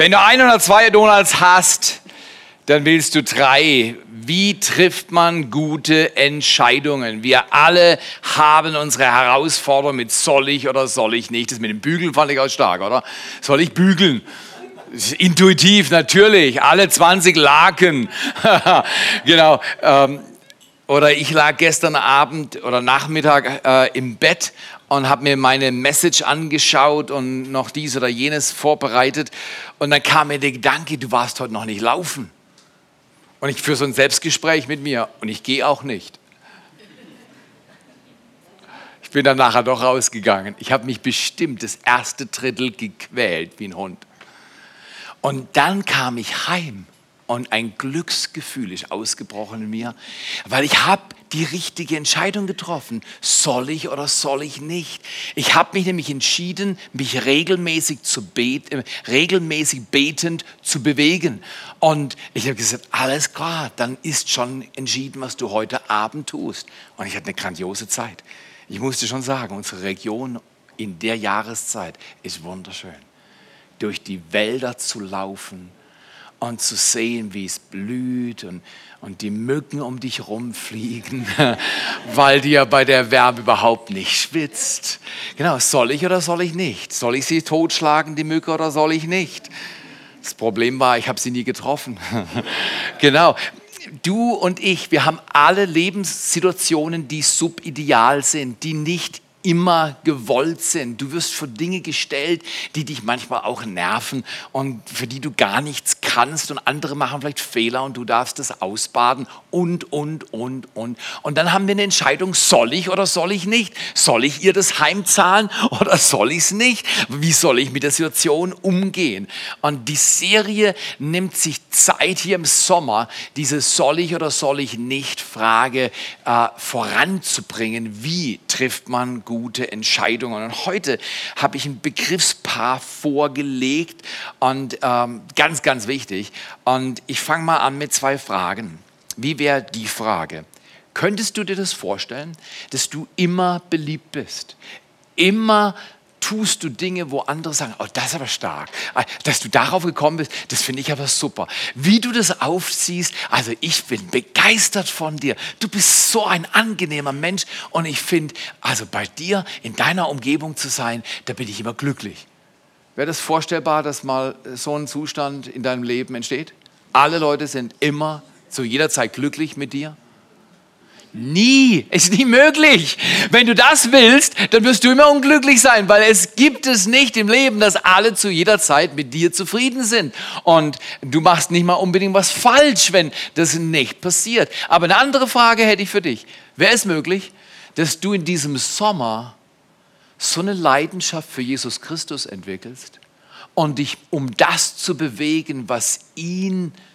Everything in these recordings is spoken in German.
Wenn du ein oder zwei Donuts hast, dann willst du drei. Wie trifft man gute Entscheidungen? Wir alle haben unsere Herausforderung mit soll ich oder soll ich nicht. Das mit dem Bügeln fand ich auch stark, oder? Soll ich bügeln? Intuitiv, natürlich. Alle 20 Laken. genau. Ähm, oder ich lag gestern Abend oder Nachmittag äh, im Bett und habe mir meine Message angeschaut und noch dies oder jenes vorbereitet. Und dann kam mir der Gedanke, du warst heute noch nicht laufen. Und ich führe so ein Selbstgespräch mit mir und ich gehe auch nicht. Ich bin dann nachher doch rausgegangen. Ich habe mich bestimmt das erste Drittel gequält wie ein Hund. Und dann kam ich heim und ein Glücksgefühl ist ausgebrochen in mir, weil ich habe die richtige Entscheidung getroffen. Soll ich oder soll ich nicht? Ich habe mich nämlich entschieden, mich regelmäßig, zu beten, regelmäßig betend zu bewegen. Und ich habe gesagt, alles klar, dann ist schon entschieden, was du heute Abend tust. Und ich hatte eine grandiose Zeit. Ich musste schon sagen, unsere Region in der Jahreszeit ist wunderschön. Durch die Wälder zu laufen, und zu sehen, wie es blüht und, und die Mücken um dich rumfliegen, weil ja bei der Wärme überhaupt nicht schwitzt. Genau, soll ich oder soll ich nicht? Soll ich sie totschlagen, die Mücke, oder soll ich nicht? Das Problem war, ich habe sie nie getroffen. genau. Du und ich, wir haben alle Lebenssituationen, die subideal sind, die nicht immer gewollt sind. Du wirst vor Dinge gestellt, die dich manchmal auch nerven und für die du gar nichts kannst und andere machen vielleicht Fehler und du darfst das ausbaden und, und, und, und. Und dann haben wir eine Entscheidung, soll ich oder soll ich nicht? Soll ich ihr das heimzahlen oder soll ich es nicht? Wie soll ich mit der Situation umgehen? Und die Serie nimmt sich Zeit hier im Sommer, diese soll ich oder soll ich nicht Frage äh, voranzubringen. Wie trifft man gute Entscheidungen. Und heute habe ich ein Begriffspaar vorgelegt und ähm, ganz, ganz wichtig. Und ich fange mal an mit zwei Fragen. Wie wäre die Frage? Könntest du dir das vorstellen, dass du immer beliebt bist? Immer tust du Dinge, wo andere sagen, oh, das ist aber stark. Ah, dass du darauf gekommen bist, das finde ich aber super. Wie du das aufziehst, also ich bin begeistert von dir. Du bist so ein angenehmer Mensch und ich finde, also bei dir in deiner Umgebung zu sein, da bin ich immer glücklich. Wäre das vorstellbar, dass mal so ein Zustand in deinem Leben entsteht? Alle Leute sind immer zu jeder Zeit glücklich mit dir? Nie, ist nie möglich. Wenn du das willst, dann wirst du immer unglücklich sein, weil es gibt es nicht im Leben, dass alle zu jeder Zeit mit dir zufrieden sind. Und du machst nicht mal unbedingt was falsch, wenn das nicht passiert. Aber eine andere Frage hätte ich für dich. Wäre es möglich, dass du in diesem Sommer so eine Leidenschaft für Jesus Christus entwickelst und dich um das zu bewegen, was ihn bewegt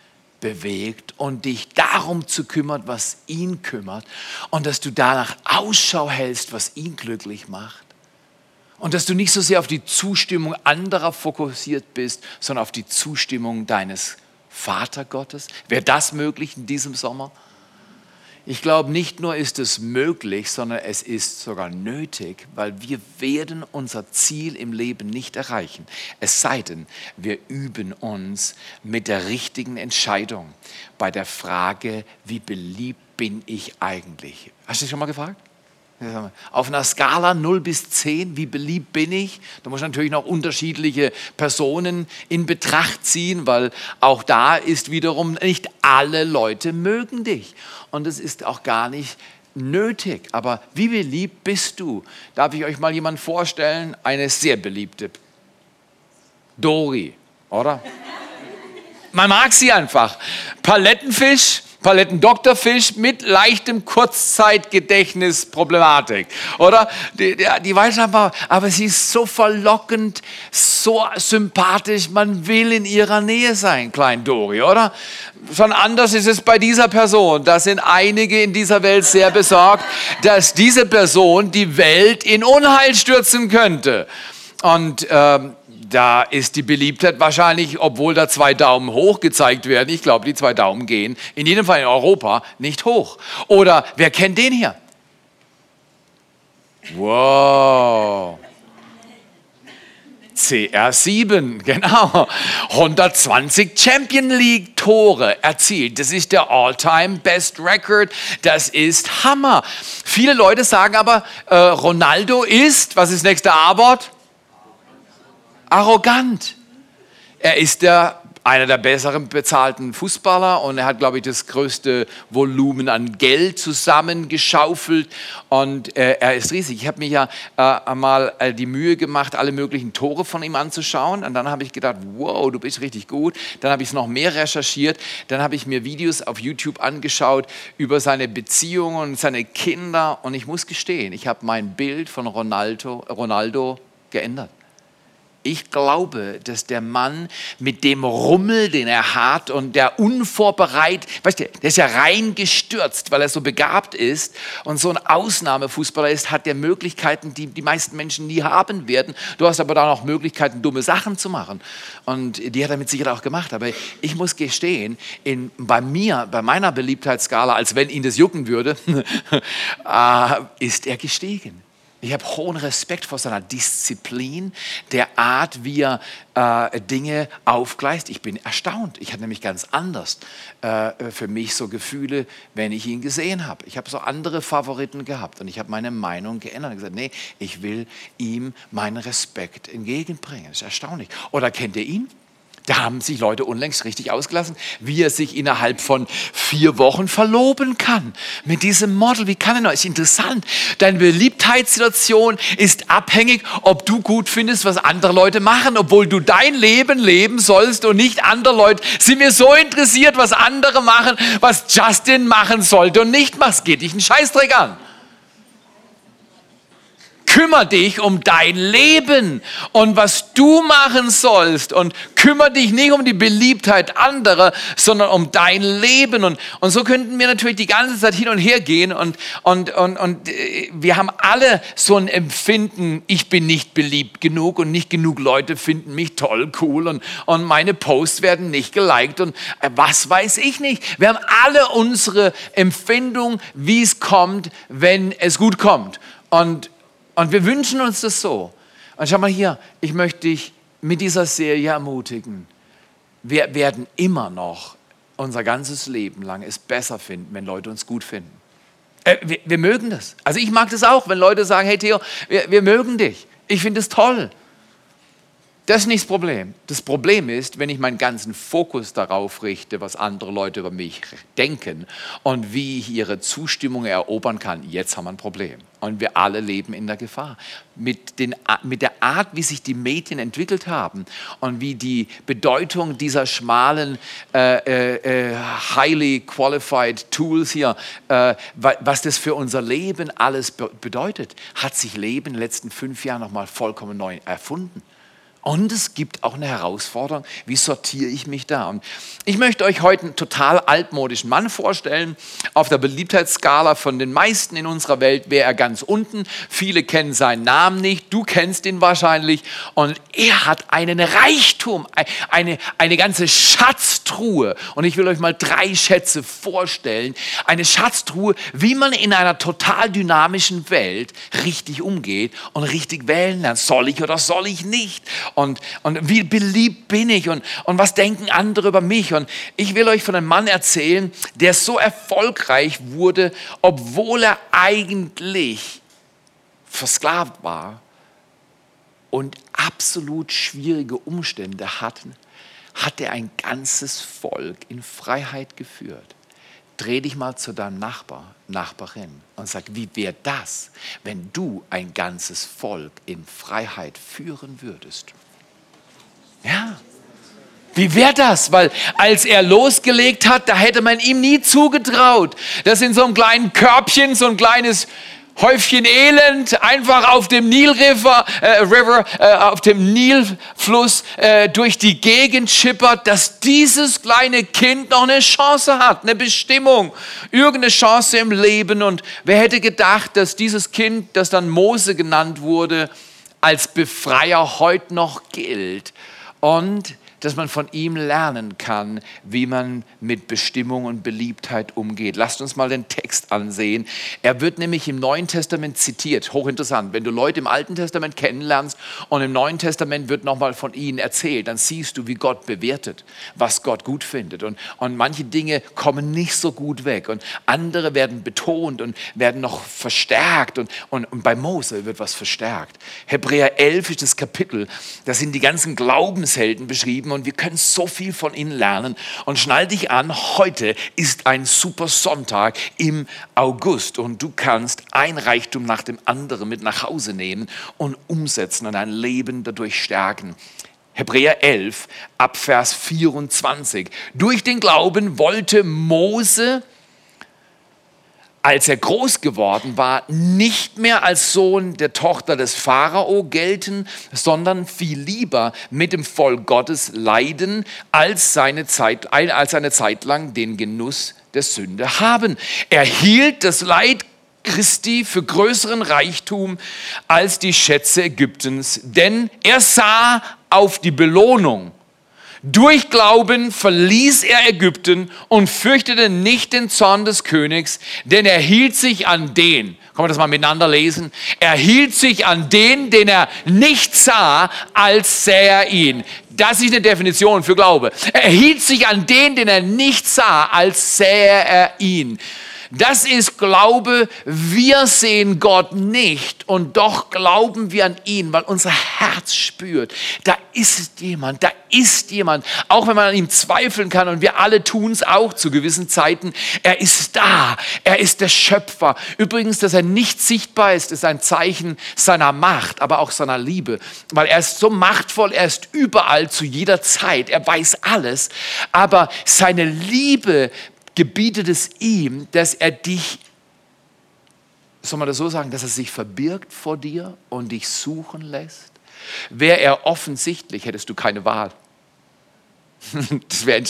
und dich darum zu kümmern, was ihn kümmert und dass du danach Ausschau hältst, was ihn glücklich macht und dass du nicht so sehr auf die Zustimmung anderer fokussiert bist, sondern auf die Zustimmung deines Vatergottes. Wäre das möglich in diesem Sommer? Ich glaube, nicht nur ist es möglich, sondern es ist sogar nötig, weil wir werden unser Ziel im Leben nicht erreichen. Es sei denn, wir üben uns mit der richtigen Entscheidung bei der Frage, wie beliebt bin ich eigentlich? Hast du dich schon mal gefragt? Auf einer Skala 0 bis 10, wie beliebt bin ich? Da muss ich natürlich noch unterschiedliche Personen in Betracht ziehen, weil auch da ist wiederum nicht alle Leute mögen dich. Und es ist auch gar nicht nötig. Aber wie beliebt bist du? Darf ich euch mal jemanden vorstellen? Eine sehr beliebte. Dori, oder? Man mag sie einfach. Palettenfisch, Paletten-Doktorfisch mit leichtem Kurzzeitgedächtnisproblematik, oder? Die, die, die weiß einfach, aber sie ist so verlockend, so sympathisch, man will in ihrer Nähe sein, Klein Dori, oder? Schon anders ist es bei dieser Person. Da sind einige in dieser Welt sehr besorgt, dass diese Person die Welt in Unheil stürzen könnte. Und ähm, da ist die Beliebtheit wahrscheinlich, obwohl da zwei Daumen hoch gezeigt werden, ich glaube, die zwei Daumen gehen, in jedem Fall in Europa, nicht hoch. Oder wer kennt den hier? Wow. CR7, genau. 120 Champion League Tore erzielt. Das ist der All-Time Best Record. Das ist Hammer. Viele Leute sagen aber, äh, Ronaldo ist, was ist nächste A-Wort? Arrogant. Er ist der einer der besseren bezahlten Fußballer und er hat, glaube ich, das größte Volumen an Geld zusammengeschaufelt und äh, er ist riesig. Ich habe mir ja äh, einmal äh, die Mühe gemacht, alle möglichen Tore von ihm anzuschauen und dann habe ich gedacht, wow, du bist richtig gut. Dann habe ich es noch mehr recherchiert, dann habe ich mir Videos auf YouTube angeschaut über seine Beziehungen und seine Kinder und ich muss gestehen, ich habe mein Bild von Ronaldo, Ronaldo geändert. Ich glaube, dass der Mann mit dem Rummel, den er hat und der unvorbereitet, weißt du, der ist ja reingestürzt, weil er so begabt ist und so ein Ausnahmefußballer ist, hat der Möglichkeiten, die die meisten Menschen nie haben werden. Du hast aber da noch Möglichkeiten, dumme Sachen zu machen. Und die hat er mit Sicherheit auch gemacht. Aber ich muss gestehen, in, bei mir, bei meiner Beliebtheitsskala, als wenn ihn das jucken würde, äh, ist er gestiegen. Ich habe hohen Respekt vor seiner Disziplin, der Art, wie er äh, Dinge aufgleist. Ich bin erstaunt. Ich hatte nämlich ganz anders äh, für mich so Gefühle, wenn ich ihn gesehen habe. Ich habe so andere Favoriten gehabt und ich habe meine Meinung geändert und gesagt, nee, ich will ihm meinen Respekt entgegenbringen. Das ist erstaunlich. Oder kennt ihr ihn? Da haben sich Leute unlängst richtig ausgelassen, wie er sich innerhalb von vier Wochen verloben kann. Mit diesem Model, wie kann er noch? Ist interessant. Deine Beliebtheitssituation ist abhängig, ob du gut findest, was andere Leute machen, obwohl du dein Leben leben sollst und nicht andere Leute. Sind wir so interessiert, was andere machen, was Justin machen sollte und nicht machst, geht dich einen Scheißdreck an. Kümmer dich um dein Leben und was du machen sollst und kümmere dich nicht um die Beliebtheit anderer, sondern um dein Leben. Und, und so könnten wir natürlich die ganze Zeit hin und her gehen und, und, und, und äh, wir haben alle so ein Empfinden, ich bin nicht beliebt genug und nicht genug Leute finden mich toll, cool und, und meine Posts werden nicht geliked und äh, was weiß ich nicht. Wir haben alle unsere Empfindung, wie es kommt, wenn es gut kommt. Und und wir wünschen uns das so. Und schau mal hier, ich möchte dich mit dieser Serie ermutigen. Wir werden immer noch unser ganzes Leben lang es besser finden, wenn Leute uns gut finden. Äh, wir, wir, mögen das. Also ich mag das auch, wenn Leute sagen, hey Theo, wir, wir mögen dich. Ich finde es toll. Das ist nicht das Problem. Das Problem ist, wenn ich meinen ganzen Fokus darauf richte, was andere Leute über mich denken und wie ich ihre Zustimmung erobern kann. Jetzt haben wir ein Problem. Und wir alle leben in der Gefahr. Mit, den, mit der Art, wie sich die Medien entwickelt haben und wie die Bedeutung dieser schmalen, äh, äh, äh highly qualified Tools hier, äh, was das für unser Leben alles bedeutet, hat sich Leben in den letzten fünf Jahren nochmal vollkommen neu erfunden. Und es gibt auch eine Herausforderung, wie sortiere ich mich da? Und ich möchte euch heute einen total altmodischen Mann vorstellen. Auf der Beliebtheitsskala von den meisten in unserer Welt wäre er ganz unten. Viele kennen seinen Namen nicht, du kennst ihn wahrscheinlich. Und er hat einen Reichtum, eine, eine ganze Schatztruhe. Und ich will euch mal drei Schätze vorstellen. Eine Schatztruhe, wie man in einer total dynamischen Welt richtig umgeht und richtig wählen lernt. Soll ich oder soll ich nicht? Und, und wie beliebt bin ich und, und was denken andere über mich. Und ich will euch von einem Mann erzählen, der so erfolgreich wurde, obwohl er eigentlich versklavt war und absolut schwierige Umstände hatten, hat er ein ganzes Volk in Freiheit geführt dreh dich mal zu deinem Nachbar, Nachbarin und sag, wie wäre das, wenn du ein ganzes Volk in Freiheit führen würdest? Ja. Wie wäre das? Weil als er losgelegt hat, da hätte man ihm nie zugetraut, dass in so einem kleinen Körbchen so ein kleines Häufchen Elend einfach auf dem Nil River, äh, River äh, auf dem Nilfluss äh, durch die Gegend schippert, dass dieses kleine Kind noch eine Chance hat, eine Bestimmung, irgendeine Chance im Leben. Und wer hätte gedacht, dass dieses Kind, das dann Mose genannt wurde, als Befreier heute noch gilt und dass man von ihm lernen kann, wie man mit Bestimmung und Beliebtheit umgeht. Lasst uns mal den Text Text ansehen. Er wird nämlich im Neuen Testament zitiert. Hochinteressant. Wenn du Leute im Alten Testament kennenlernst und im Neuen Testament wird nochmal von ihnen erzählt, dann siehst du, wie Gott bewertet, was Gott gut findet. Und, und manche Dinge kommen nicht so gut weg und andere werden betont und werden noch verstärkt. Und, und, und bei Mose wird was verstärkt. Hebräer 11 ist das Kapitel, da sind die ganzen Glaubenshelden beschrieben und wir können so viel von ihnen lernen. Und schnall dich an, heute ist ein super Sonntag im August und du kannst ein Reichtum nach dem anderen mit nach Hause nehmen und umsetzen und dein Leben dadurch stärken. Hebräer 11 ab Vers 24. Durch den Glauben wollte Mose als er groß geworden war, nicht mehr als Sohn der Tochter des Pharao gelten, sondern viel lieber mit dem Volk Gottes leiden, als seine Zeit, als eine Zeit lang den Genuss der Sünde haben. Er hielt das Leid Christi für größeren Reichtum als die Schätze Ägyptens, denn er sah auf die Belohnung durch Glauben verließ er Ägypten und fürchtete nicht den Zorn des Königs, denn er hielt sich an den, können wir das mal miteinander lesen? Er hielt sich an den, den er nicht sah, als sähe er ihn. Das ist eine Definition für Glaube. Er hielt sich an den, den er nicht sah, als sähe er ihn. Das ist Glaube. Wir sehen Gott nicht und doch glauben wir an ihn, weil unser Herz spürt, da ist jemand, da ist jemand. Auch wenn man an ihm zweifeln kann und wir alle tun es auch zu gewissen Zeiten. Er ist da. Er ist der Schöpfer. Übrigens, dass er nicht sichtbar ist, ist ein Zeichen seiner Macht, aber auch seiner Liebe, weil er ist so machtvoll, er ist überall zu jeder Zeit. Er weiß alles, aber seine Liebe gebietet es ihm, dass er dich, soll man das so sagen, dass er sich verbirgt vor dir und dich suchen lässt? Wäre er offensichtlich, hättest du keine Wahl. Das wäre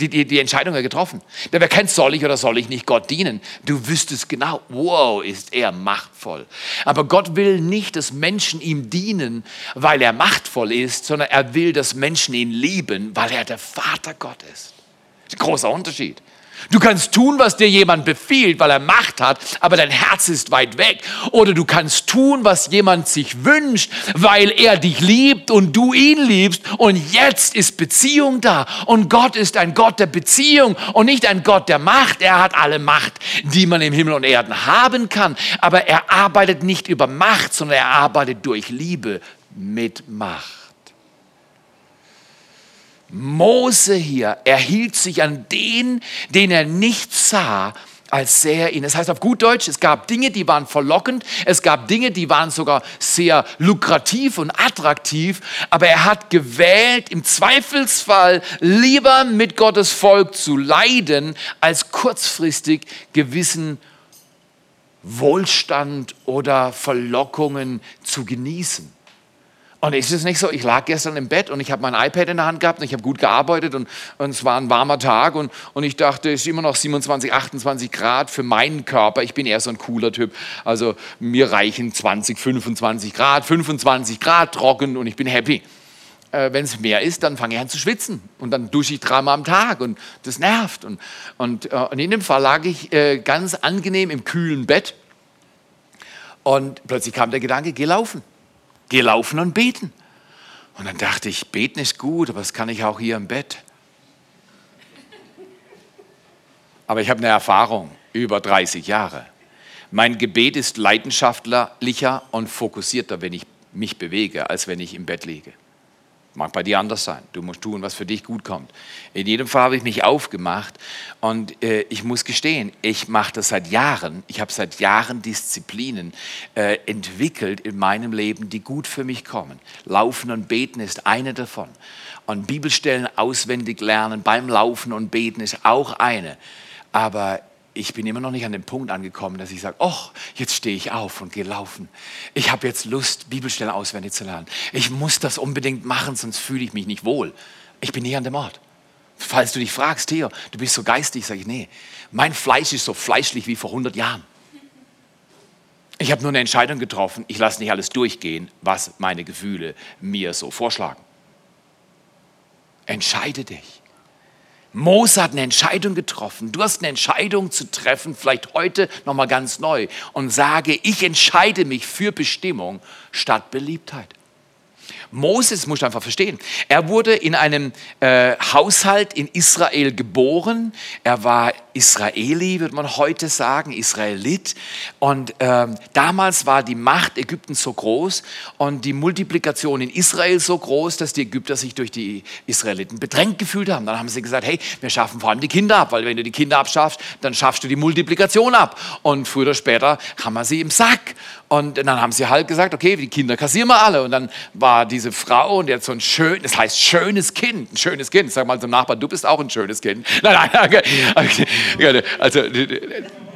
die, die, die Entscheidung wäre getroffen. Da wäre kein soll ich oder soll ich nicht Gott dienen. Du wüsstest genau, wow, ist er machtvoll. Aber Gott will nicht, dass Menschen ihm dienen, weil er machtvoll ist, sondern er will, dass Menschen ihn lieben, weil er der Vater Gott ist. Das ist ein großer Unterschied. Du kannst tun, was dir jemand befiehlt, weil er Macht hat, aber dein Herz ist weit weg. Oder du kannst tun, was jemand sich wünscht, weil er dich liebt und du ihn liebst. Und jetzt ist Beziehung da. Und Gott ist ein Gott der Beziehung und nicht ein Gott der Macht. Er hat alle Macht, die man im Himmel und Erden haben kann. Aber er arbeitet nicht über Macht, sondern er arbeitet durch Liebe mit Macht. Mose hier, erhielt sich an den, den er nicht sah, als sähe er ihn. Das heißt auf gut Deutsch, es gab Dinge, die waren verlockend, es gab Dinge, die waren sogar sehr lukrativ und attraktiv, aber er hat gewählt, im Zweifelsfall lieber mit Gottes Volk zu leiden, als kurzfristig gewissen Wohlstand oder Verlockungen zu genießen. Und ist es nicht so, ich lag gestern im Bett und ich habe mein iPad in der Hand gehabt und ich habe gut gearbeitet und, und, es war ein warmer Tag und, und ich dachte, es ist immer noch 27, 28 Grad für meinen Körper. Ich bin eher so ein cooler Typ. Also mir reichen 20, 25 Grad, 25 Grad trocken und ich bin happy. Äh, Wenn es mehr ist, dann fange ich an zu schwitzen und dann dusche ich dreimal am Tag und das nervt. Und, und, äh, und in dem Fall lag ich äh, ganz angenehm im kühlen Bett und plötzlich kam der Gedanke, geh laufen. Geh laufen und beten. Und dann dachte ich, beten ist gut, aber das kann ich auch hier im Bett. Aber ich habe eine Erfahrung, über 30 Jahre. Mein Gebet ist leidenschaftlicher und fokussierter, wenn ich mich bewege, als wenn ich im Bett liege. Mag bei dir anders sein. Du musst tun, was für dich gut kommt. In jedem Fall habe ich mich aufgemacht und äh, ich muss gestehen, ich mache das seit Jahren. Ich habe seit Jahren Disziplinen äh, entwickelt in meinem Leben, die gut für mich kommen. Laufen und Beten ist eine davon. Und Bibelstellen auswendig lernen beim Laufen und Beten ist auch eine. Aber ich bin immer noch nicht an dem Punkt angekommen, dass ich sage, oh, jetzt stehe ich auf und gehe laufen. Ich habe jetzt Lust, Bibelstellen auswendig zu lernen. Ich muss das unbedingt machen, sonst fühle ich mich nicht wohl. Ich bin nie an dem Ort. Falls du dich fragst, Theo, du bist so geistig, sage ich, nee, mein Fleisch ist so fleischlich wie vor 100 Jahren. Ich habe nur eine Entscheidung getroffen, ich lasse nicht alles durchgehen, was meine Gefühle mir so vorschlagen. Entscheide dich. Mose hat eine Entscheidung getroffen. Du hast eine Entscheidung zu treffen, vielleicht heute nochmal ganz neu und sage, ich entscheide mich für Bestimmung statt Beliebtheit. Moses, muss ich einfach verstehen, er wurde in einem äh, Haushalt in Israel geboren. Er war Israeli, würde man heute sagen, Israelit. Und ähm, damals war die Macht Ägyptens so groß und die Multiplikation in Israel so groß, dass die Ägypter sich durch die Israeliten bedrängt gefühlt haben. Dann haben sie gesagt, hey, wir schaffen vor allem die Kinder ab, weil wenn du die Kinder abschaffst, dann schaffst du die Multiplikation ab. Und früher oder später haben wir sie im Sack. Und dann haben sie halt gesagt, okay, die Kinder kassieren wir alle. Und dann war diese Frau und die hat so ein schön, das heißt schönes Kind, ein schönes Kind. Sag mal zum Nachbarn, du bist auch ein schönes Kind. Nein, nein, okay. Also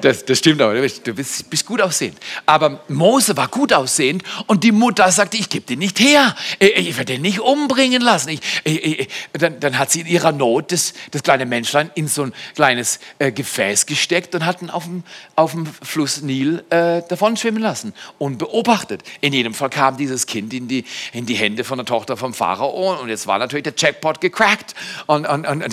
das, das stimmt aber, du bist, bist, gut aussehend. Aber Mose war gut aussehend und die Mutter sagte, ich gebe den nicht her, ich werde den nicht umbringen lassen. Ich, ich, dann, dann, hat sie in ihrer Not das, das kleine Menschlein in so ein kleines äh, Gefäß gesteckt und hat ihn auf dem, auf dem Fluss Nil äh, davon schwimmen lassen, unbeobachtet. In jedem Fall kam dieses Kind in die, in die Hände von der Tochter vom Pharao und jetzt war natürlich der Jackpot gecrackt. Und, und, und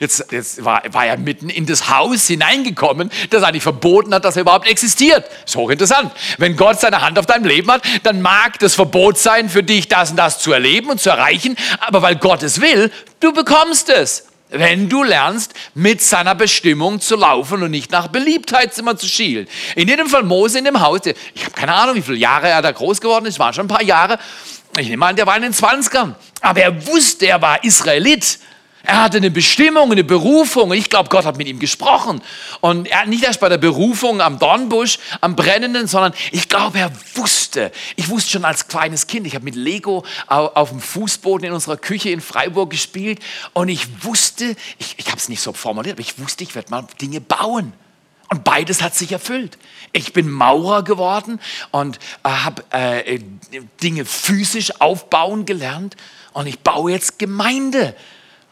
jetzt, jetzt war, war er mitten in das Haus hineingekommen, das eigentlich verboten hat, dass er überhaupt existiert. Ist hochinteressant. Wenn Gott seine Hand auf deinem Leben hat, dann mag das Verbot sein, für dich das und das zu erleben und zu erreichen, aber weil Gott es will, du bekommst es. Wenn du lernst, mit seiner Bestimmung zu laufen und nicht nach Beliebtheit immer zu schielen. In jedem Fall Mose in dem Haus, ich habe keine Ahnung, wie viele Jahre er da groß geworden ist, waren schon ein paar Jahre. Ich nehme an, der war in den 20ern. Aber er wusste, er war Israelit. Er hatte eine Bestimmung, eine Berufung. Ich glaube, Gott hat mit ihm gesprochen. Und er nicht erst bei der Berufung am Dornbusch, am Brennenden, sondern ich glaube, er wusste. Ich wusste schon als kleines Kind, ich habe mit Lego auf dem Fußboden in unserer Küche in Freiburg gespielt. Und ich wusste, ich, ich habe es nicht so formuliert, aber ich wusste, ich werde mal Dinge bauen. Und beides hat sich erfüllt. Ich bin Maurer geworden und äh, habe äh, Dinge physisch aufbauen gelernt. Und ich baue jetzt Gemeinde.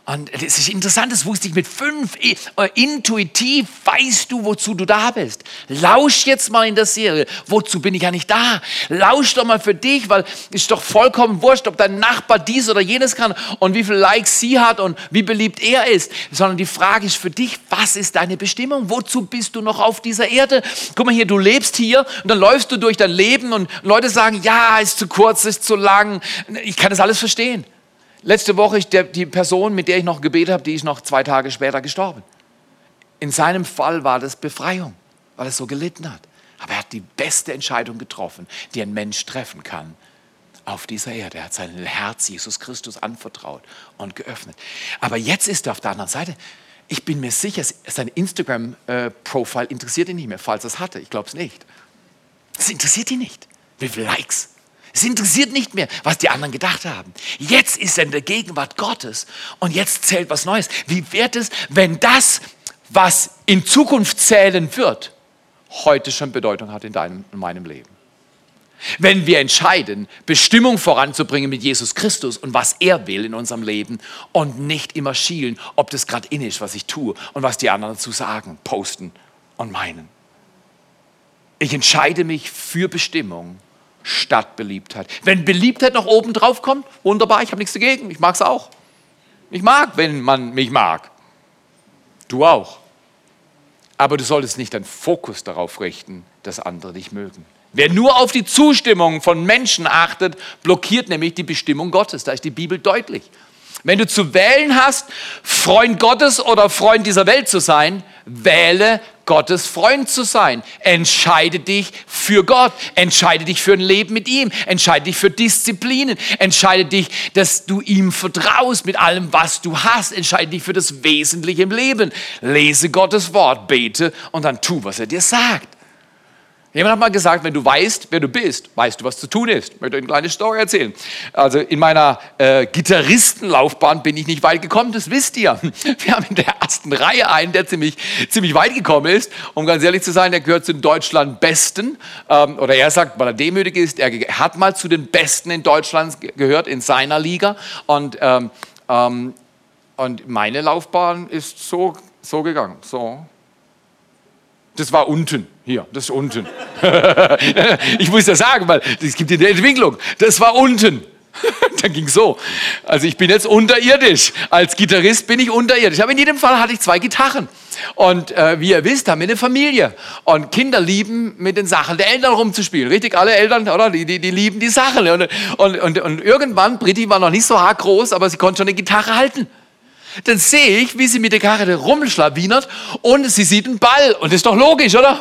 Und das ist interessant, das wusste ich mit fünf. Äh, intuitiv weißt du, wozu du da bist. Lausch jetzt mal in der Serie. Wozu bin ich ja nicht da? Lausch doch mal für dich, weil es ist doch vollkommen wurscht, ob dein Nachbar dies oder jenes kann und wie viele Likes sie hat und wie beliebt er ist. Sondern die Frage ist für dich, was ist deine Bestimmung? Wozu bist du noch auf dieser Erde? Guck mal hier, du lebst hier und dann läufst du durch dein Leben und Leute sagen, ja, ist zu kurz, ist zu lang. Ich kann das alles verstehen. Letzte Woche ist der, die Person, mit der ich noch gebetet habe, die ist noch zwei Tage später gestorben. In seinem Fall war das Befreiung, weil er so gelitten hat. Aber er hat die beste Entscheidung getroffen, die ein Mensch treffen kann auf dieser Erde. Er hat sein Herz Jesus Christus anvertraut und geöffnet. Aber jetzt ist er auf der anderen Seite. Ich bin mir sicher, sein Instagram-Profile interessiert ihn nicht mehr, falls er es hatte. Ich glaube es nicht. Es interessiert ihn nicht. Wie viele Likes, es interessiert nicht mehr, was die anderen gedacht haben. Jetzt ist er in der Gegenwart Gottes und jetzt zählt was Neues. Wie wird es, wenn das, was in Zukunft zählen wird, heute schon Bedeutung hat in deinem und meinem Leben? Wenn wir entscheiden, Bestimmung voranzubringen mit Jesus Christus und was er will in unserem Leben und nicht immer schielen, ob das gerade in ist, was ich tue und was die anderen dazu sagen, posten und meinen. Ich entscheide mich für Bestimmung statt Beliebtheit. Wenn Beliebtheit noch oben drauf kommt, wunderbar, ich habe nichts dagegen, ich mag es auch. Ich mag, wenn man mich mag. Du auch. Aber du solltest nicht deinen Fokus darauf richten, dass andere dich mögen. Wer nur auf die Zustimmung von Menschen achtet, blockiert nämlich die Bestimmung Gottes. Da ist die Bibel deutlich. Wenn du zu wählen hast, Freund Gottes oder Freund dieser Welt zu sein, wähle Gottes Freund zu sein. Entscheide dich für Gott. Entscheide dich für ein Leben mit ihm. Entscheide dich für Disziplinen. Entscheide dich, dass du ihm vertraust mit allem, was du hast. Entscheide dich für das Wesentliche im Leben. Lese Gottes Wort, bete und dann tu, was er dir sagt. Jemand hat mal gesagt, wenn du weißt, wer du bist, weißt du, was zu tun ist. Ich möchte euch eine kleine Story erzählen. Also in meiner äh, Gitarristenlaufbahn bin ich nicht weit gekommen, das wisst ihr. Wir haben in der ersten Reihe einen, der ziemlich, ziemlich weit gekommen ist. Um ganz ehrlich zu sein, der gehört zu den Deutschland Besten. Ähm, oder er sagt, weil er demütig ist, er hat mal zu den Besten in Deutschland gehört, in seiner Liga. Und, ähm, ähm, und meine Laufbahn ist so, so gegangen. So. Das war unten. Hier, das ist unten. ich muss das sagen, weil es gibt eine Entwicklung. Das war unten. Dann ging so. Also ich bin jetzt unterirdisch. Als Gitarrist bin ich unterirdisch. Aber in jedem Fall hatte ich zwei Gitarren. Und äh, wie ihr wisst, haben wir eine Familie. Und Kinder lieben, mit den Sachen der Eltern rumzuspielen. Richtig, alle Eltern, oder? Die, die, die lieben die Sachen. Und, und, und, und irgendwann, Britti war noch nicht so hart groß, aber sie konnte schon eine Gitarre halten dann sehe ich, wie sie mit der Karre rumschlawinert und sie sieht einen Ball. Und das ist doch logisch, oder?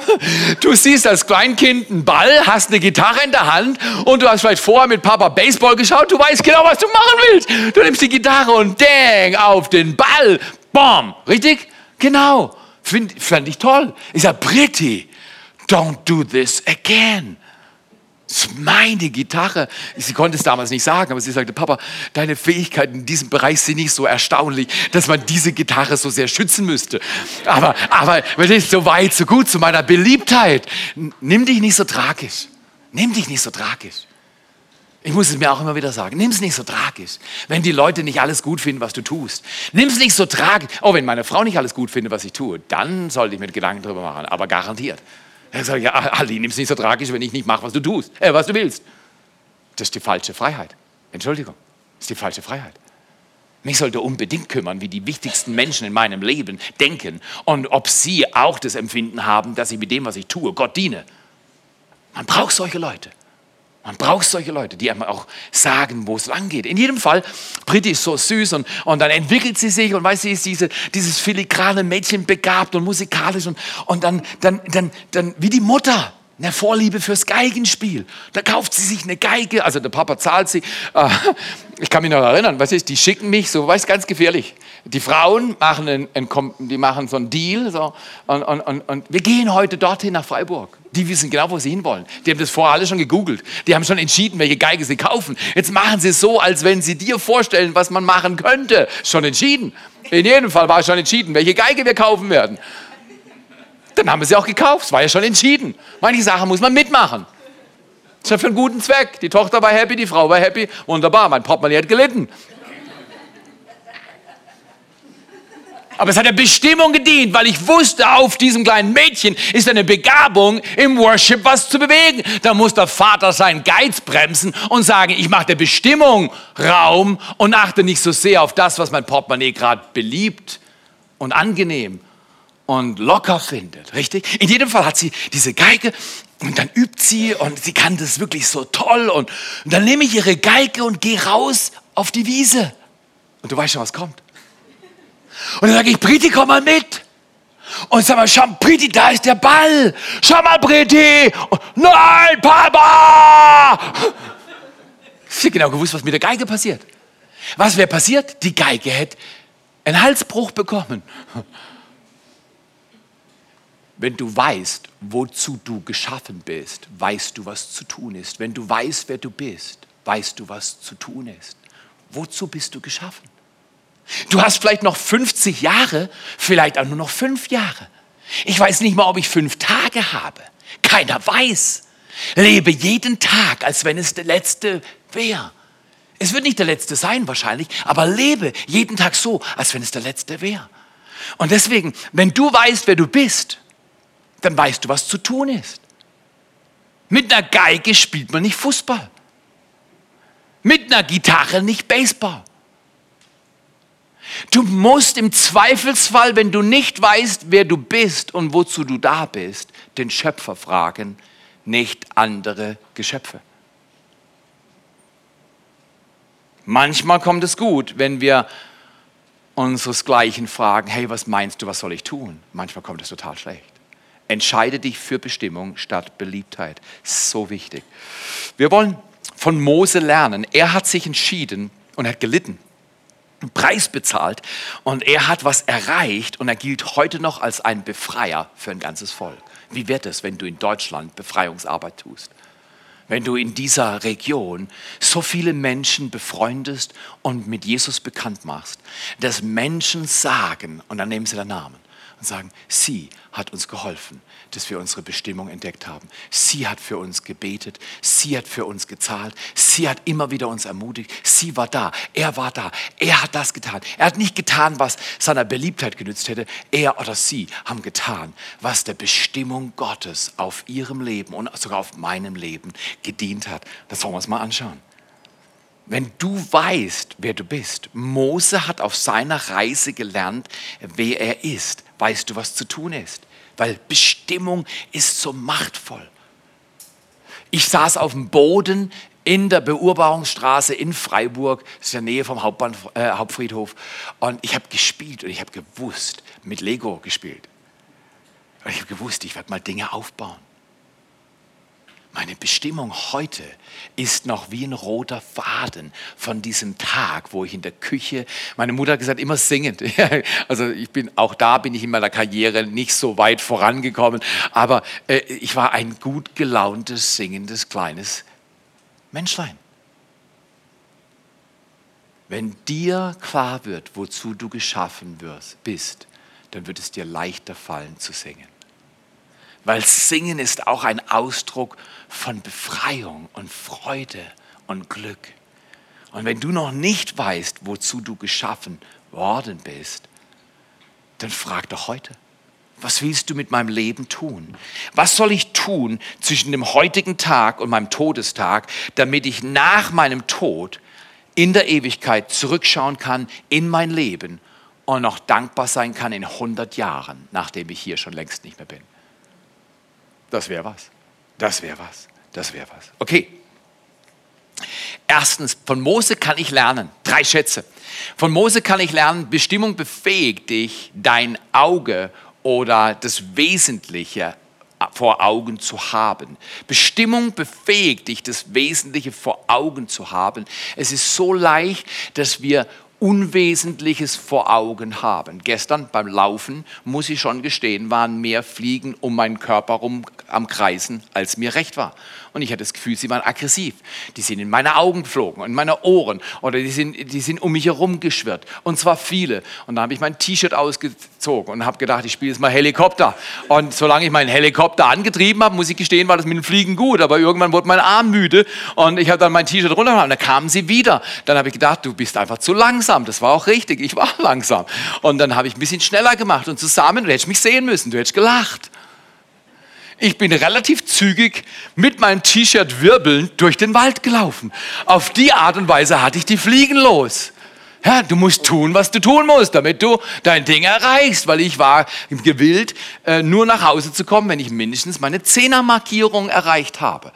Du siehst als Kleinkind einen Ball, hast eine Gitarre in der Hand und du hast vielleicht vorher mit Papa Baseball geschaut, du weißt genau, was du machen willst. Du nimmst die Gitarre und dang, auf den Ball. Bam. Richtig? Genau. Find, fand ich toll. Ich sage, pretty, don't do this again. Das ist meine Gitarre. Sie konnte es damals nicht sagen, aber sie sagte, Papa, deine Fähigkeiten in diesem Bereich sind nicht so erstaunlich, dass man diese Gitarre so sehr schützen müsste. Aber, aber, so weit, so gut zu meiner Beliebtheit. Nimm dich nicht so tragisch. Nimm dich nicht so tragisch. Ich muss es mir auch immer wieder sagen. Nimm es nicht so tragisch. Wenn die Leute nicht alles gut finden, was du tust. Nimm es nicht so tragisch. Oh, wenn meine Frau nicht alles gut findet, was ich tue, dann sollte ich mir Gedanken drüber machen. Aber garantiert. Er sagt, ja, Ali, nimm es nicht so tragisch, wenn ich nicht mache, was du tust, äh, was du willst. Das ist die falsche Freiheit. Entschuldigung, das ist die falsche Freiheit. Mich sollte unbedingt kümmern, wie die wichtigsten Menschen in meinem Leben denken und ob sie auch das Empfinden haben, dass ich mit dem, was ich tue, Gott diene. Man braucht solche Leute. Man braucht solche Leute, die einem auch sagen, wo es lang geht. In jedem Fall, Britti ist so süß und, und dann entwickelt sie sich und weiß sie ist diese, dieses filigrane Mädchen begabt und musikalisch und, und dann, dann, dann, dann wie die Mutter eine Vorliebe fürs Geigenspiel. Da kauft sie sich eine Geige, also der Papa zahlt sie. Äh, ich kann mich noch erinnern, was ist, die schicken mich, so, weiß ganz gefährlich. Die Frauen machen, ein, ein, die machen so einen Deal so, und, und, und, und wir gehen heute dorthin nach Freiburg. Die wissen genau, wo sie hinwollen. Die haben das vorher alle schon gegoogelt. Die haben schon entschieden, welche Geige sie kaufen. Jetzt machen sie es so, als wenn sie dir vorstellen, was man machen könnte. Schon entschieden. In jedem Fall war schon entschieden, welche Geige wir kaufen werden. Dann haben wir sie auch gekauft. Es war ja schon entschieden. Manche Sachen muss man mitmachen. Das ist ja für einen guten Zweck. Die Tochter war happy, die Frau war happy. Wunderbar, mein Portemonnaie hat gelitten. Aber es hat der Bestimmung gedient, weil ich wusste, auf diesem kleinen Mädchen ist eine Begabung, im Worship was zu bewegen. Da muss der Vater seinen Geiz bremsen und sagen, ich mache der Bestimmung Raum und achte nicht so sehr auf das, was mein Portemonnaie gerade beliebt und angenehm und locker findet, richtig? In jedem Fall hat sie diese Geige und dann übt sie und sie kann das wirklich so toll und, und dann nehme ich ihre Geige und gehe raus auf die Wiese. Und du weißt schon, was kommt. Und dann sage ich, Briti, komm mal mit. Und sag mal, schau, Briti, da ist der Ball. Schau mal, Briti. Nein, Papa. Sie hat genau gewusst, was mit der Geige passiert. Was wäre passiert? Die Geige hätte einen Halsbruch bekommen. Wenn du weißt, wozu du geschaffen bist, weißt du, was zu tun ist. Wenn du weißt, wer du bist, weißt du, was zu tun ist. Wozu bist du geschaffen? Du hast vielleicht noch 50 Jahre, vielleicht auch nur noch fünf Jahre. Ich weiß nicht mal, ob ich fünf Tage habe. Keiner weiß. Lebe jeden Tag, als wenn es der letzte wäre. Es wird nicht der letzte sein wahrscheinlich, aber lebe jeden Tag so, als wenn es der letzte wäre. Und deswegen, wenn du weißt, wer du bist, dann weißt du, was zu tun ist. Mit einer Geige spielt man nicht Fußball. Mit einer Gitarre nicht Baseball. Du musst im Zweifelsfall, wenn du nicht weißt, wer du bist und wozu du da bist, den Schöpfer fragen, nicht andere Geschöpfe. Manchmal kommt es gut, wenn wir unseresgleichen fragen, hey, was meinst du, was soll ich tun? Manchmal kommt es total schlecht. Entscheide dich für Bestimmung statt Beliebtheit. So wichtig. Wir wollen von Mose lernen. Er hat sich entschieden und hat gelitten einen Preis bezahlt und er hat was erreicht und er gilt heute noch als ein Befreier für ein ganzes Volk. Wie wird es, wenn du in Deutschland Befreiungsarbeit tust? Wenn du in dieser Region so viele Menschen befreundest und mit Jesus bekannt machst, dass Menschen sagen, und dann nehmen sie den Namen, und sagen, sie hat uns geholfen, dass wir unsere Bestimmung entdeckt haben. Sie hat für uns gebetet, sie hat für uns gezahlt, sie hat immer wieder uns ermutigt, sie war da, er war da, er hat das getan. Er hat nicht getan, was seiner Beliebtheit genützt hätte, er oder sie haben getan, was der Bestimmung Gottes auf ihrem Leben und sogar auf meinem Leben gedient hat. Das wollen wir uns mal anschauen. Wenn du weißt, wer du bist. Mose hat auf seiner Reise gelernt, wer er ist. Weißt du, was zu tun ist? Weil Bestimmung ist so machtvoll. Ich saß auf dem Boden in der Beurbarungsstraße in Freiburg, das ist in der Nähe vom Hauptbahn, äh, Hauptfriedhof. Und ich habe gespielt und ich habe gewusst, mit Lego gespielt. Und ich habe gewusst, ich werde mal Dinge aufbauen. Meine Bestimmung heute ist noch wie ein roter Faden von diesem Tag, wo ich in der Küche, meine Mutter hat gesagt, immer singend. Also ich bin, auch da bin ich in meiner Karriere nicht so weit vorangekommen, aber äh, ich war ein gut gelauntes, singendes, kleines Menschlein. Wenn dir klar wird, wozu du geschaffen wirst, bist, dann wird es dir leichter fallen zu singen. Weil Singen ist auch ein Ausdruck von Befreiung und Freude und Glück. Und wenn du noch nicht weißt, wozu du geschaffen worden bist, dann frag doch heute. Was willst du mit meinem Leben tun? Was soll ich tun zwischen dem heutigen Tag und meinem Todestag, damit ich nach meinem Tod in der Ewigkeit zurückschauen kann in mein Leben und noch dankbar sein kann in 100 Jahren, nachdem ich hier schon längst nicht mehr bin? Das wäre was. Das wäre was. Das wäre was. Okay. Erstens, von Mose kann ich lernen. Drei Schätze. Von Mose kann ich lernen, Bestimmung befähigt dich, dein Auge oder das Wesentliche vor Augen zu haben. Bestimmung befähigt dich, das Wesentliche vor Augen zu haben. Es ist so leicht, dass wir Unwesentliches vor Augen haben. Gestern beim Laufen, muss ich schon gestehen, waren mehr Fliegen um meinen Körper rum am Kreisen, als mir recht war. Und ich hatte das Gefühl, sie waren aggressiv. Die sind in meine Augen geflogen, in meine Ohren oder die sind, die sind um mich herum geschwirrt. Und zwar viele. Und da habe ich mein T-Shirt ausgezogen und habe gedacht, ich spiele jetzt mal Helikopter. Und solange ich meinen Helikopter angetrieben habe, muss ich gestehen, war das mit dem Fliegen gut. Aber irgendwann wurde mein Arm müde und ich habe dann mein T-Shirt runtergenommen. Da kamen sie wieder. Dann habe ich gedacht, du bist einfach zu langsam. Das war auch richtig. Ich war langsam. Und dann habe ich ein bisschen schneller gemacht und zusammen, du hättest mich sehen müssen, du hättest gelacht. Ich bin relativ zügig mit meinem T-Shirt wirbelnd durch den Wald gelaufen. Auf die Art und Weise hatte ich die Fliegen los. Ja, du musst tun, was du tun musst, damit du dein Ding erreichst, weil ich war gewillt, äh, nur nach Hause zu kommen, wenn ich mindestens meine Zehnermarkierung erreicht habe.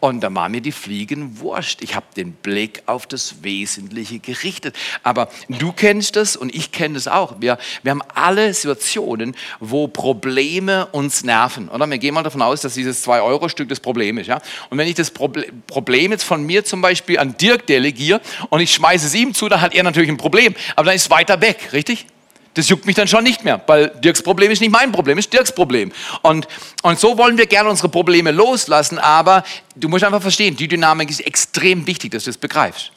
Und da war mir die Fliegen wurscht. Ich habe den Blick auf das Wesentliche gerichtet. Aber du kennst das und ich kenne das auch. Wir, wir haben alle Situationen, wo Probleme uns nerven. Oder? Wir gehen mal davon aus, dass dieses 2-Euro-Stück das Problem ist. Ja? Und wenn ich das Problem jetzt von mir zum Beispiel an Dirk delegiere und ich schmeiße es ihm zu, dann hat er natürlich ein Problem. Aber dann ist es weiter weg, richtig? Das juckt mich dann schon nicht mehr, weil Dirks Problem ist nicht mein Problem, ist Dirks Problem. Und, und so wollen wir gerne unsere Probleme loslassen, aber du musst einfach verstehen, die Dynamik ist extrem wichtig, dass du es begreifst.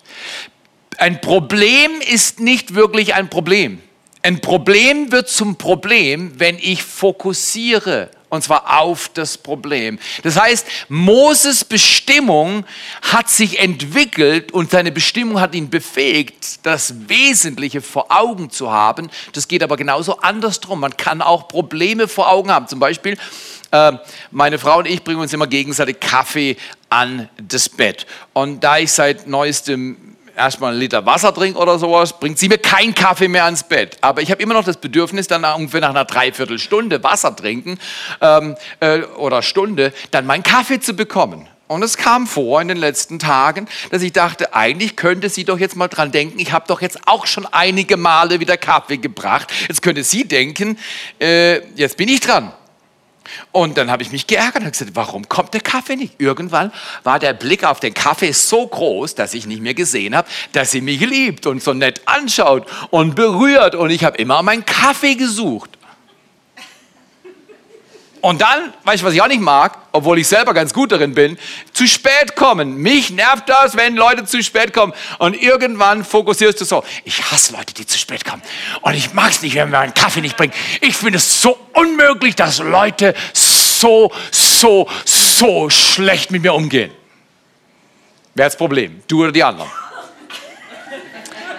Ein Problem ist nicht wirklich ein Problem. Ein Problem wird zum Problem, wenn ich fokussiere und zwar auf das Problem. Das heißt, Moses Bestimmung hat sich entwickelt und seine Bestimmung hat ihn befähigt, das Wesentliche vor Augen zu haben. Das geht aber genauso andersrum. Man kann auch Probleme vor Augen haben. Zum Beispiel, äh, meine Frau und ich bringen uns immer gegenseitig Kaffee an das Bett. Und da ich seit neuestem erstmal einen Liter Wasser trinke oder sowas, bringt sie mir keinen Kaffee mehr ans Bett. Aber ich habe immer noch das Bedürfnis, dann ungefähr nach einer Dreiviertelstunde Wasser trinken ähm, äh, oder Stunde, dann meinen Kaffee zu bekommen. Und es kam vor in den letzten Tagen, dass ich dachte, eigentlich könnte sie doch jetzt mal dran denken, ich habe doch jetzt auch schon einige Male wieder Kaffee gebracht. Jetzt könnte sie denken, äh, jetzt bin ich dran. Und dann habe ich mich geärgert und gesagt, warum kommt der Kaffee nicht? Irgendwann war der Blick auf den Kaffee so groß, dass ich nicht mehr gesehen habe, dass sie mich liebt und so nett anschaut und berührt. Und ich habe immer meinen Kaffee gesucht. Und dann, weißt du, was ich auch nicht mag, obwohl ich selber ganz gut darin bin, zu spät kommen. Mich nervt das, wenn Leute zu spät kommen. Und irgendwann fokussierst du so, ich hasse Leute, die zu spät kommen. Und ich mag es nicht, wenn man einen Kaffee nicht bringt. Ich finde es so unmöglich, dass Leute so, so, so schlecht mit mir umgehen. Wer hat das Problem? Du oder die anderen?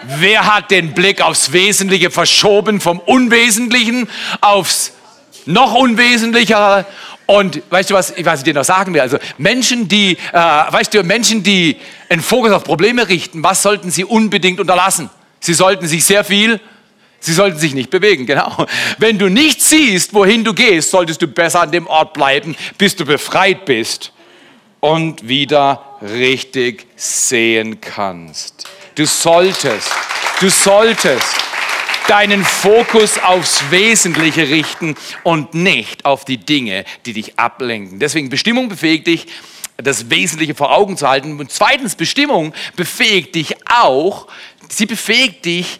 Wer hat den Blick aufs Wesentliche verschoben vom Unwesentlichen aufs noch unwesentlicher Und weißt du was, was ich dir noch sagen will? Also Menschen, die, äh, weißt du, Menschen, die einen Fokus auf Probleme richten, was sollten sie unbedingt unterlassen? Sie sollten sich sehr viel Sie sollten sich nicht bewegen, genau. Wenn du nicht siehst, wohin du gehst, solltest du besser an dem Ort bleiben, bis du befreit bist und wieder richtig sehen kannst. Du solltest, du solltest deinen Fokus aufs Wesentliche richten und nicht auf die Dinge, die dich ablenken. Deswegen Bestimmung befähigt dich, das Wesentliche vor Augen zu halten. Und zweitens, Bestimmung befähigt dich auch, sie befähigt dich,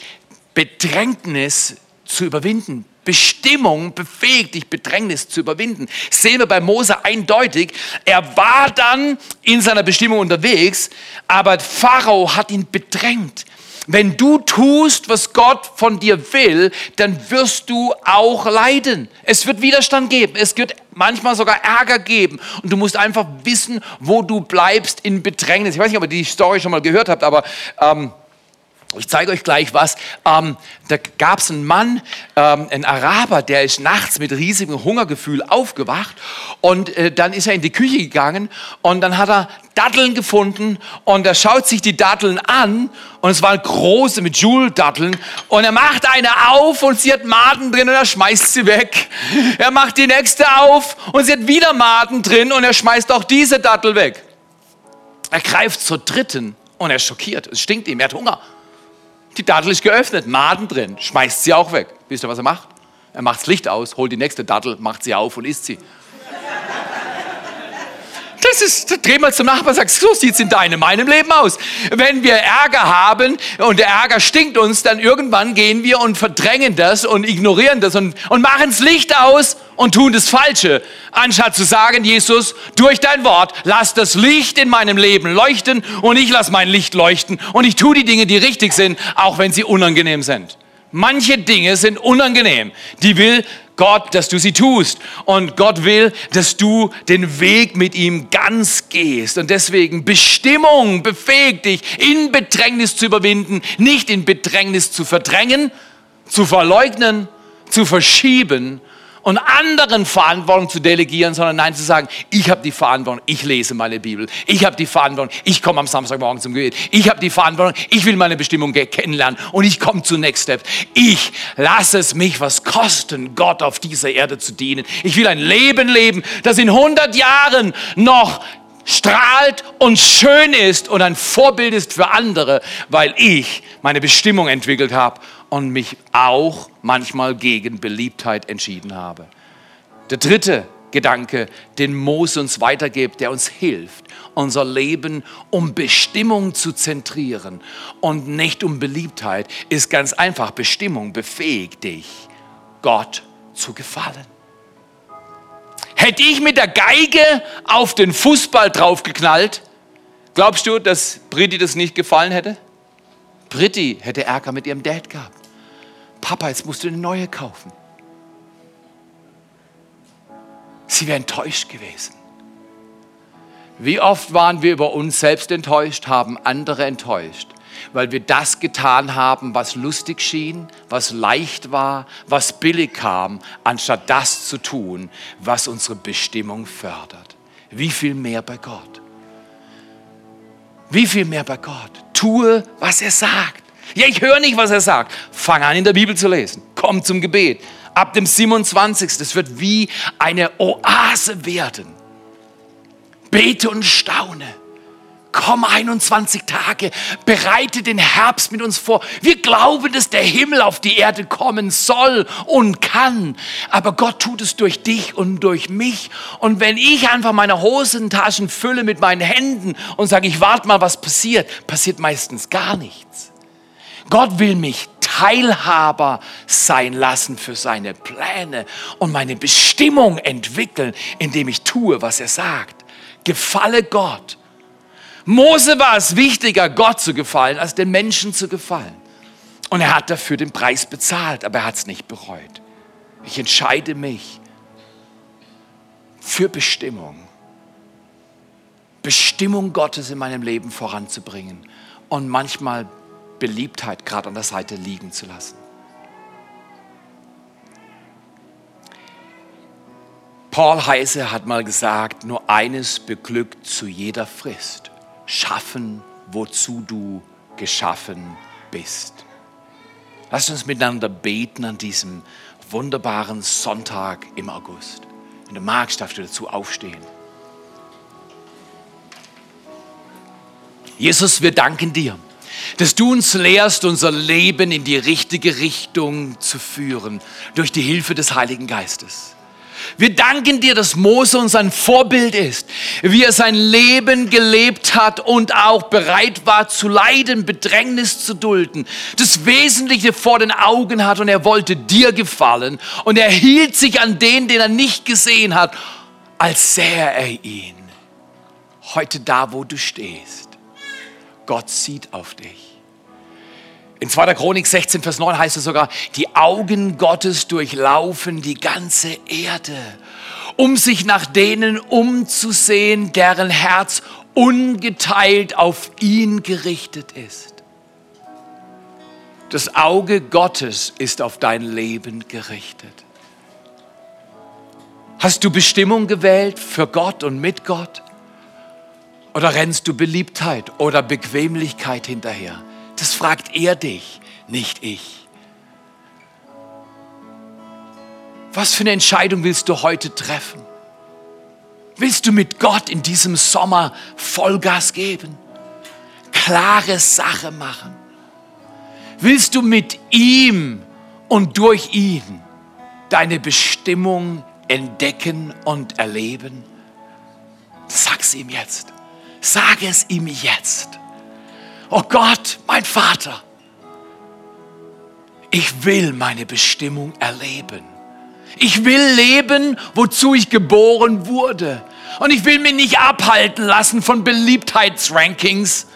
Bedrängnis zu überwinden. Bestimmung befähigt dich, Bedrängnis zu überwinden. sehen wir bei Mose eindeutig. Er war dann in seiner Bestimmung unterwegs, aber Pharao hat ihn bedrängt. Wenn du tust, was Gott von dir will, dann wirst du auch leiden. Es wird Widerstand geben. Es wird manchmal sogar Ärger geben. Und du musst einfach wissen, wo du bleibst in Bedrängnis. Ich weiß nicht, ob ihr die Story schon mal gehört habt, aber ähm, ich zeige euch gleich was. Ähm, da gab es einen Mann, ähm, ein Araber, der ist nachts mit riesigem Hungergefühl aufgewacht und äh, dann ist er in die Küche gegangen und dann hat er Datteln gefunden und er schaut sich die Datteln an und es waren große mit Joule-Datteln und er macht eine auf und sie hat Maden drin und er schmeißt sie weg. Er macht die nächste auf und sie hat wieder Maden drin und er schmeißt auch diese Dattel weg. Er greift zur dritten und er ist schockiert. Es stinkt ihm, er hat Hunger. Die Dattel ist geöffnet, Maden drin, schmeißt sie auch weg. Wisst ihr, was er macht? Er macht das Licht aus, holt die nächste Dattel, macht sie auf und isst sie. Das ist, dreh mal zum Nachbarn und sag, so sieht es in deinem, meinem Leben aus. Wenn wir Ärger haben und der Ärger stinkt uns, dann irgendwann gehen wir und verdrängen das und ignorieren das und, und machen das Licht aus und tun das Falsche. Anstatt zu sagen, Jesus, durch dein Wort, lass das Licht in meinem Leben leuchten und ich lass mein Licht leuchten und ich tue die Dinge, die richtig sind, auch wenn sie unangenehm sind. Manche Dinge sind unangenehm. Die will Gott, dass du sie tust. Und Gott will, dass du den Weg mit ihm ganz gehst. Und deswegen Bestimmung befähigt dich, in Bedrängnis zu überwinden, nicht in Bedrängnis zu verdrängen, zu verleugnen, zu verschieben, und anderen Verantwortung zu delegieren, sondern nein zu sagen, ich habe die Verantwortung, ich lese meine Bibel, ich habe die Verantwortung, ich komme am Samstagmorgen zum Gebet, ich habe die Verantwortung, ich will meine Bestimmung kennenlernen und ich komme zu Next Step. Ich lasse es mich was kosten, Gott auf dieser Erde zu dienen. Ich will ein Leben leben, das in 100 Jahren noch strahlt und schön ist und ein Vorbild ist für andere, weil ich meine Bestimmung entwickelt habe und mich auch manchmal gegen Beliebtheit entschieden habe. Der dritte Gedanke, den Mose uns weitergibt, der uns hilft, unser Leben um Bestimmung zu zentrieren und nicht um Beliebtheit, ist ganz einfach, Bestimmung befähigt dich, Gott zu gefallen. Hätte ich mit der Geige auf den Fußball draufgeknallt, glaubst du, dass Britti das nicht gefallen hätte? Britti hätte Ärger mit ihrem Dad gehabt. Papa, jetzt musst du eine neue kaufen. Sie wäre enttäuscht gewesen. Wie oft waren wir über uns selbst enttäuscht, haben andere enttäuscht weil wir das getan haben, was lustig schien, was leicht war, was billig kam, anstatt das zu tun, was unsere Bestimmung fördert. Wie viel mehr bei Gott? Wie viel mehr bei Gott? Tue, was er sagt. Ja, ich höre nicht, was er sagt. Fang an, in der Bibel zu lesen. Komm zum Gebet. Ab dem 27. Es wird wie eine Oase werden. Bete und staune komm 21 Tage, bereite den Herbst mit uns vor. Wir glauben, dass der Himmel auf die Erde kommen soll und kann. Aber Gott tut es durch dich und durch mich. Und wenn ich einfach meine Hosentaschen fülle mit meinen Händen und sage, ich warte mal, was passiert, passiert meistens gar nichts. Gott will mich Teilhaber sein lassen für seine Pläne und meine Bestimmung entwickeln, indem ich tue, was er sagt. Gefalle Gott Mose war es wichtiger, Gott zu gefallen, als den Menschen zu gefallen. Und er hat dafür den Preis bezahlt, aber er hat es nicht bereut. Ich entscheide mich für Bestimmung. Bestimmung Gottes in meinem Leben voranzubringen und manchmal Beliebtheit gerade an der Seite liegen zu lassen. Paul Heise hat mal gesagt, nur eines beglückt zu jeder Frist. Schaffen, wozu du geschaffen bist. Lasst uns miteinander beten an diesem wunderbaren Sonntag im August. Wenn du magst, darfst du dazu aufstehen. Jesus, wir danken dir, dass du uns lehrst, unser Leben in die richtige Richtung zu führen durch die Hilfe des Heiligen Geistes. Wir danken dir, dass Mose uns ein Vorbild ist, wie er sein Leben gelebt hat und auch bereit war zu leiden, Bedrängnis zu dulden, das Wesentliche vor den Augen hat und er wollte dir gefallen und er hielt sich an den, den er nicht gesehen hat, als sähe er ihn. Heute da, wo du stehst, Gott sieht auf dich. In 2. Chronik 16, Vers 9 heißt es sogar, die Augen Gottes durchlaufen die ganze Erde, um sich nach denen umzusehen, deren Herz ungeteilt auf ihn gerichtet ist. Das Auge Gottes ist auf dein Leben gerichtet. Hast du Bestimmung gewählt für Gott und mit Gott? Oder rennst du Beliebtheit oder Bequemlichkeit hinterher? Das fragt er dich, nicht ich. Was für eine Entscheidung willst du heute treffen? Willst du mit Gott in diesem Sommer Vollgas geben? Klare Sache machen? Willst du mit ihm und durch ihn deine Bestimmung entdecken und erleben? Sag's ihm jetzt. Sag es ihm jetzt oh Gott, mein Vater, ich will meine Bestimmung erleben. Ich will leben, wozu ich geboren wurde. Und ich will mich nicht abhalten lassen von Beliebtheitsrankings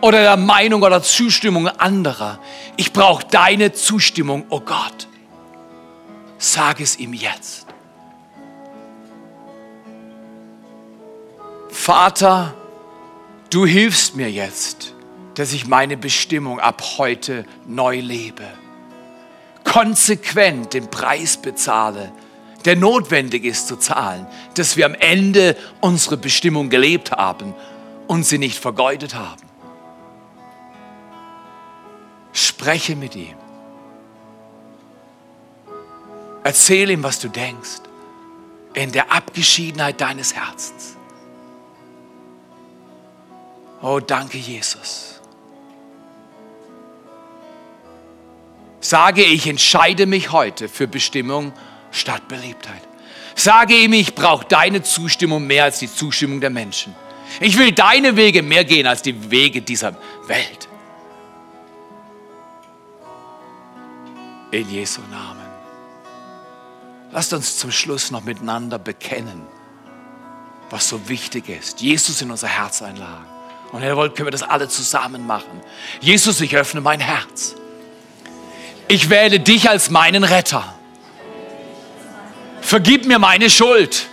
oder der Meinung oder Zustimmung anderer. Ich brauche deine Zustimmung, oh Gott. Sag es ihm jetzt. Vater, du hilfst mir jetzt dass ich meine Bestimmung ab heute neu lebe. Konsequent den Preis bezahle, der notwendig ist zu zahlen, dass wir am Ende unsere Bestimmung gelebt haben und sie nicht vergeudet haben. Spreche mit ihm. Erzähl ihm, was du denkst, in der Abgeschiedenheit deines Herzens. Oh, danke, Jesus. Sage ich, entscheide mich heute für Bestimmung statt Beliebtheit. Sage ihm, ich brauche deine Zustimmung mehr als die Zustimmung der Menschen. Ich will deine Wege mehr gehen als die Wege dieser Welt. In Jesu Namen. Lasst uns zum Schluss noch miteinander bekennen, was so wichtig ist. Jesus in unser Herz einladen. Und ihr wollt, können wir das alle zusammen machen. Jesus, ich öffne mein Herz ich wähle dich als meinen Retter. Vergib mir meine Schuld.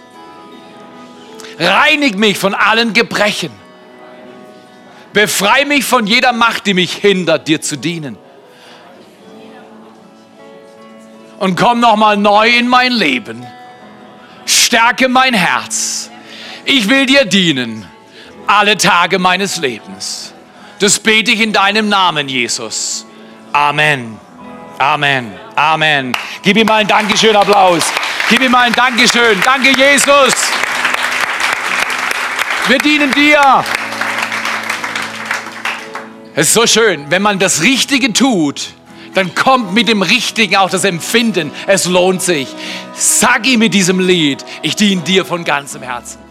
Reinig mich von allen Gebrechen. Befrei mich von jeder Macht, die mich hindert, dir zu dienen. Und komm nochmal neu in mein Leben. Stärke mein Herz. Ich will dir dienen alle Tage meines Lebens. Das bete ich in deinem Namen, Jesus. Amen. Amen. Amen. Gib ihm mal einen Dankeschön Applaus. Gib ihm mal einen Dankeschön. Danke, Jesus. Wir dienen dir. Es ist so schön, wenn man das Richtige tut, dann kommt mit dem Richtigen auch das Empfinden. Es lohnt sich. Sag ihm mit diesem Lied, ich diene dir von ganzem Herzen.